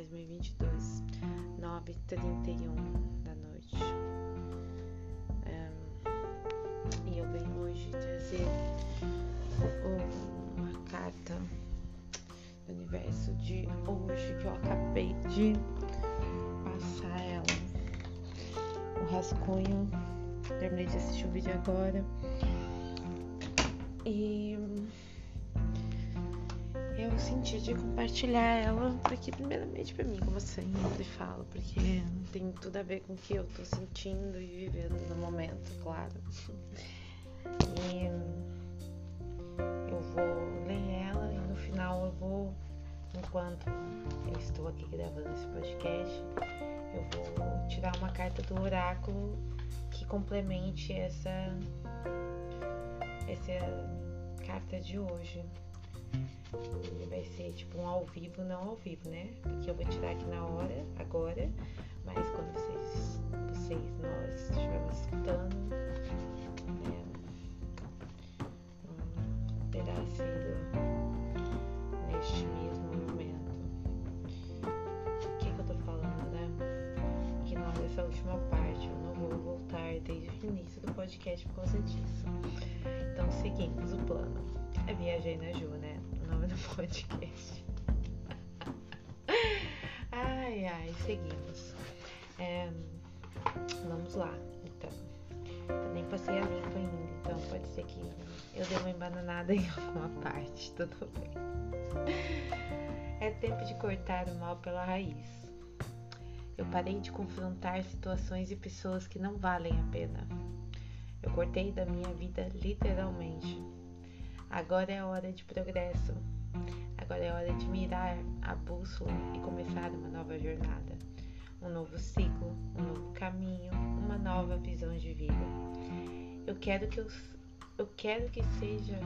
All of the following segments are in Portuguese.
2022, 9h31 da noite. E eu venho hoje trazer uma carta do universo de hoje que eu acabei de passar ela. O rascunho. Terminei de assistir o vídeo agora. E eu senti de compartilhar ela porque primeiramente para mim, como eu sempre falo, porque tem tudo a ver com o que eu tô sentindo e vivendo no momento, claro. E eu vou ler ela e no final eu vou, enquanto eu estou aqui gravando esse podcast, eu vou tirar uma carta do oráculo que complemente essa essa carta de hoje. Vai ser tipo um ao vivo, não ao vivo, né? Porque eu vou tirar aqui na hora, agora, mas quando vocês, vocês, nós estivermos escutando, é, terá sido neste mesmo momento. O que, que eu tô falando, né? Que não dessa última parte, eu não vou voltar desde o início do podcast por causa disso. Então seguimos o plano. É Viajei na Ju, né? Do podcast. ai, ai, seguimos. É, vamos lá, então. Eu nem passei a limpo ainda, então pode ser que eu dê uma embananada em alguma parte, tudo bem. É tempo de cortar o mal pela raiz. Eu parei de confrontar situações e pessoas que não valem a pena. Eu cortei da minha vida literalmente. Agora é hora de progresso. Agora é hora de mirar a bússola e começar uma nova jornada. Um novo ciclo, um novo caminho, uma nova visão de vida. Eu quero que eu, eu quero que seja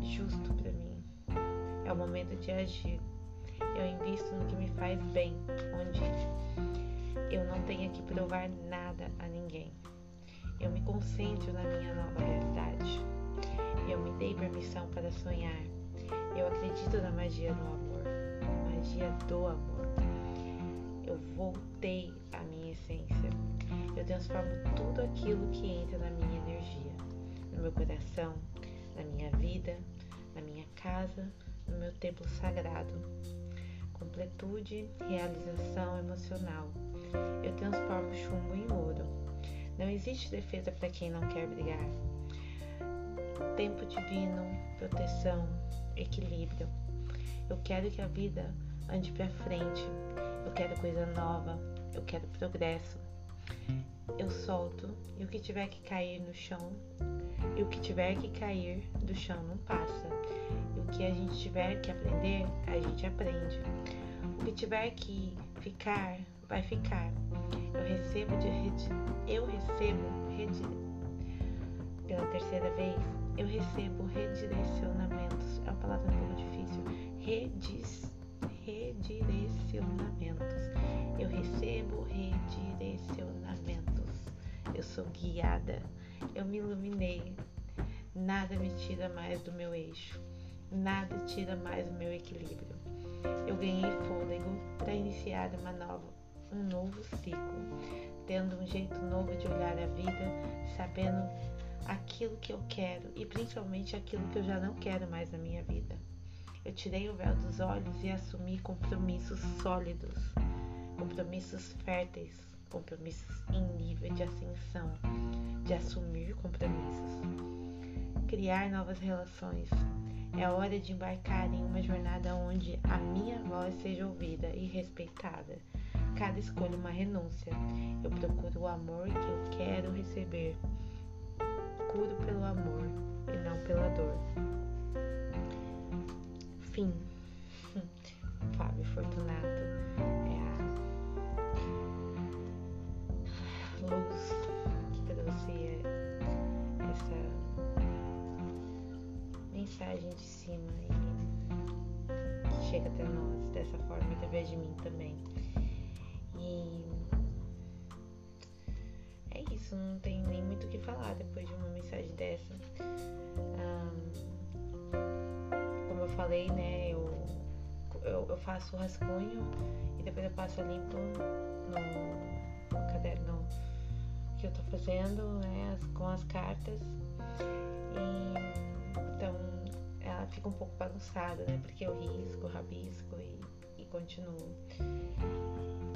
justo para mim. É o momento de agir. Eu invisto no que me faz bem, onde eu não tenho que provar nada a ninguém. Eu me concentro na minha nova realidade. Eu me dei permissão para sonhar. Eu acredito na magia do amor, magia do amor. Eu voltei à minha essência. Eu transformo tudo aquilo que entra na minha energia, no meu coração, na minha vida, na minha casa, no meu templo sagrado. Completude, realização emocional. Eu transformo chumbo em ouro. Não existe defesa para quem não quer brigar. Tempo divino, proteção, equilíbrio. Eu quero que a vida ande para frente. Eu quero coisa nova. Eu quero progresso. Eu solto e o que tiver que cair no chão, e o que tiver que cair do chão não passa. E o que a gente tiver que aprender, a gente aprende. O que tiver que ficar, vai ficar. Eu recebo de rede, eu recebo rede, pela terceira vez, eu recebo redirecionamentos. É uma palavra um pouco difícil. Redis, redirecionamentos. Eu recebo redirecionamentos. Eu sou guiada. Eu me iluminei. Nada me tira mais do meu eixo. Nada tira mais o meu equilíbrio. Eu ganhei fôlego para iniciar uma nova, um novo ciclo, tendo um jeito novo de olhar a vida, sabendo aquilo que eu quero e principalmente aquilo que eu já não quero mais na minha vida. Eu tirei o véu dos olhos e assumi compromissos sólidos, compromissos férteis, compromissos em nível de ascensão, de assumir compromissos, criar novas relações. É hora de embarcar em uma jornada onde a minha voz seja ouvida e respeitada. Cada escolha uma renúncia. Eu procuro o amor que eu quero receber. Curo pelo amor e não pela dor. Fim. Fábio Fortunato é a luz que trouxe essa mensagem de cima e chega até nós dessa forma através de mim também. E isso, não tem nem muito o que falar depois de uma mensagem dessa. Ah, falei, né? Eu, eu, eu faço o rascunho e depois eu passo limpo no, no caderno que eu tô fazendo, né? Com as cartas. E, então ela fica um pouco bagunçada, né? Porque eu risco, rabisco e, e continuo.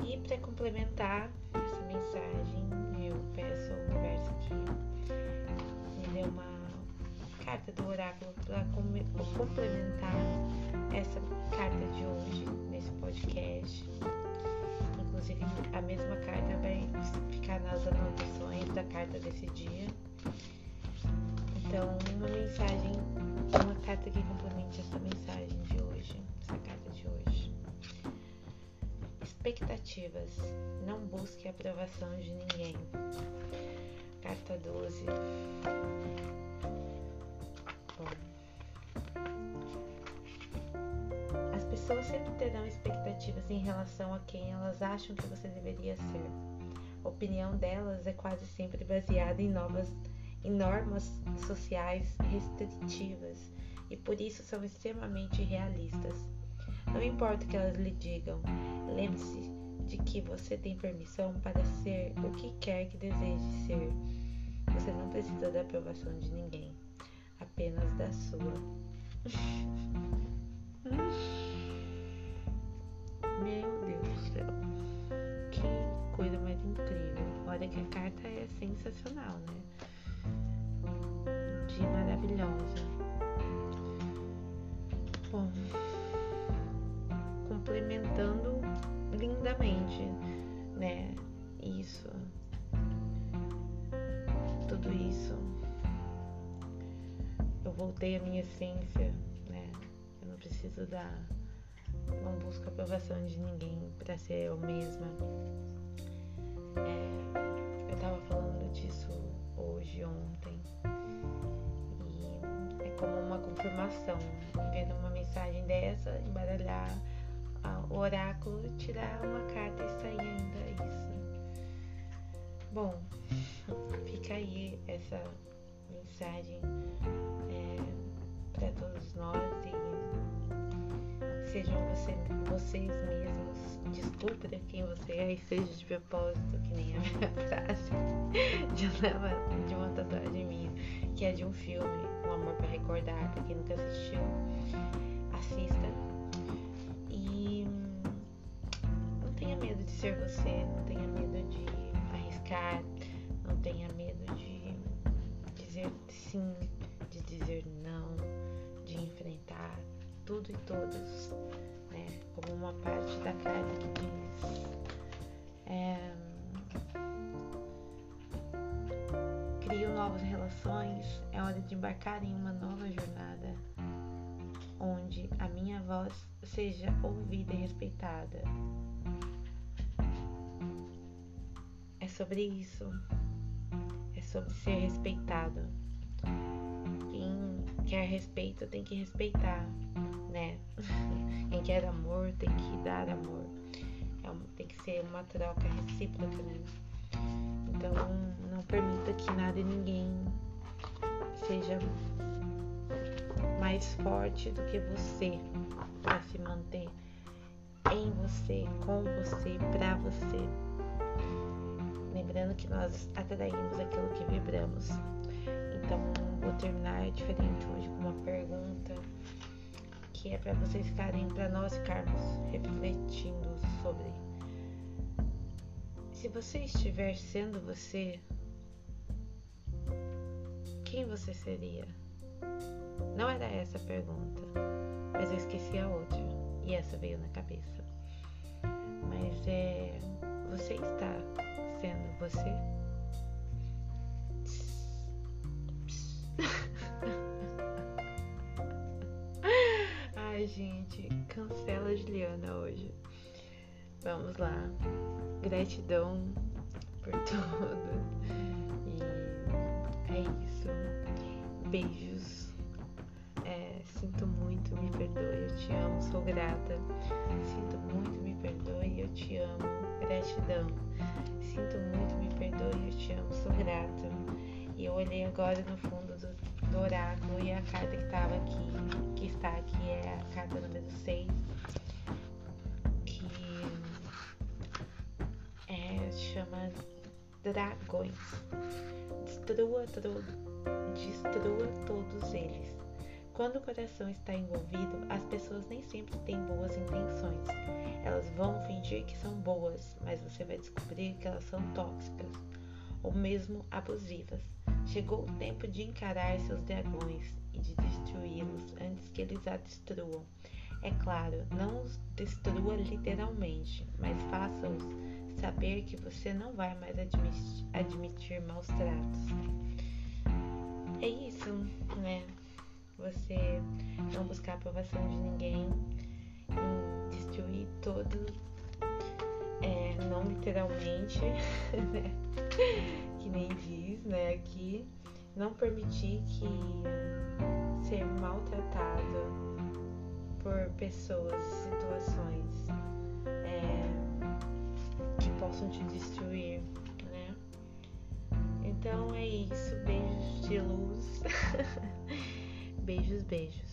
E para complementar mensagem, eu peço ao universo que me dê uma carta do oráculo para complementar essa carta de hoje nesse podcast. Inclusive, a mesma carta vai ficar nas anotações da carta desse dia. Então, uma mensagem, uma carta que complemente essa mensagem de hoje, essa carta de hoje. Expectativas. Não busque a aprovação de ninguém. Carta 12. Bom. As pessoas sempre terão expectativas em relação a quem elas acham que você deveria ser. A opinião delas é quase sempre baseada em novas em normas sociais restritivas e por isso são extremamente realistas. Não importa o que elas lhe digam, lembre-se de que você tem permissão para ser o que quer que deseje ser. Você não precisa da aprovação de ninguém, apenas da sua. Meu Deus do céu, que coisa mais incrível! Olha que a carta é sensacional, né? De maravilhosa. Bom, lindamente, né? Isso, tudo isso. Eu voltei à minha essência, né? Eu não preciso dar, não busco aprovação de ninguém para ser eu mesma. É, eu tava falando disso hoje, ontem, e é como uma confirmação, vendo uma mensagem dessa, embaralhar o oráculo, tirar uma carta e sair ainda isso. Bom, fica aí essa mensagem é, para todos nós e sejam você, vocês mesmos. Desculpe quem você é e seja de propósito, que nem a minha frase de uma, de uma tatuagem minha, que é de um filme, Um Amor para Recordar. Pra quem nunca assistiu, assista ser você, não tenha medo de arriscar, não tenha medo de dizer sim, de dizer não, de enfrentar tudo e todos, né? Como uma parte da carta que diz. É, crio novas relações, é hora de embarcar em uma nova jornada onde a minha voz seja ouvida e respeitada. Sobre isso. É sobre ser respeitado. Quem quer respeito tem que respeitar, né? Quem quer amor tem que dar amor. É tem que ser uma troca recíproca, né? Então não permita que nada e ninguém seja mais forte do que você para se manter em você, com você, para você. Lembrando que nós atraímos aquilo que vibramos. Então, vou terminar diferente hoje com uma pergunta que é para vocês ficarem, para nós ficarmos refletindo sobre. Se você estiver sendo você, quem você seria? Não era essa a pergunta, mas eu esqueci a outra e essa veio na cabeça. Mas é. Você está sendo você. Ai, gente, cancela a Juliana hoje. Vamos lá. Gratidão por tudo. E é isso. Beijos. É, sinto muito, me perdoe, eu te amo, sou grata. Sinto muito, me perdoe, eu te amo. Gratidão sinto muito, me perdoe, eu te amo, sou grata. E eu olhei agora no fundo do, do oráculo e a carta que estava aqui, que está aqui é a carta número 6, que é, chama Dragões. Destrua, destrua todos eles. Quando o coração está envolvido, as pessoas nem sempre têm boas intenções. Elas vão fingir que são boas, mas você vai descobrir que elas são tóxicas ou mesmo abusivas. Chegou o tempo de encarar seus dragões e de destruí-los antes que eles a destruam. É claro, não os destrua literalmente, mas faça-os saber que você não vai mais admitir, admitir maus tratos. É isso, né? Você não buscar a aprovação de ninguém, destruir todo, é, não literalmente, né? que nem diz, né, aqui, não permitir que ser maltratado por pessoas, situações é, que possam te destruir, né? Então é isso, beijos de luz, beijos, beijos.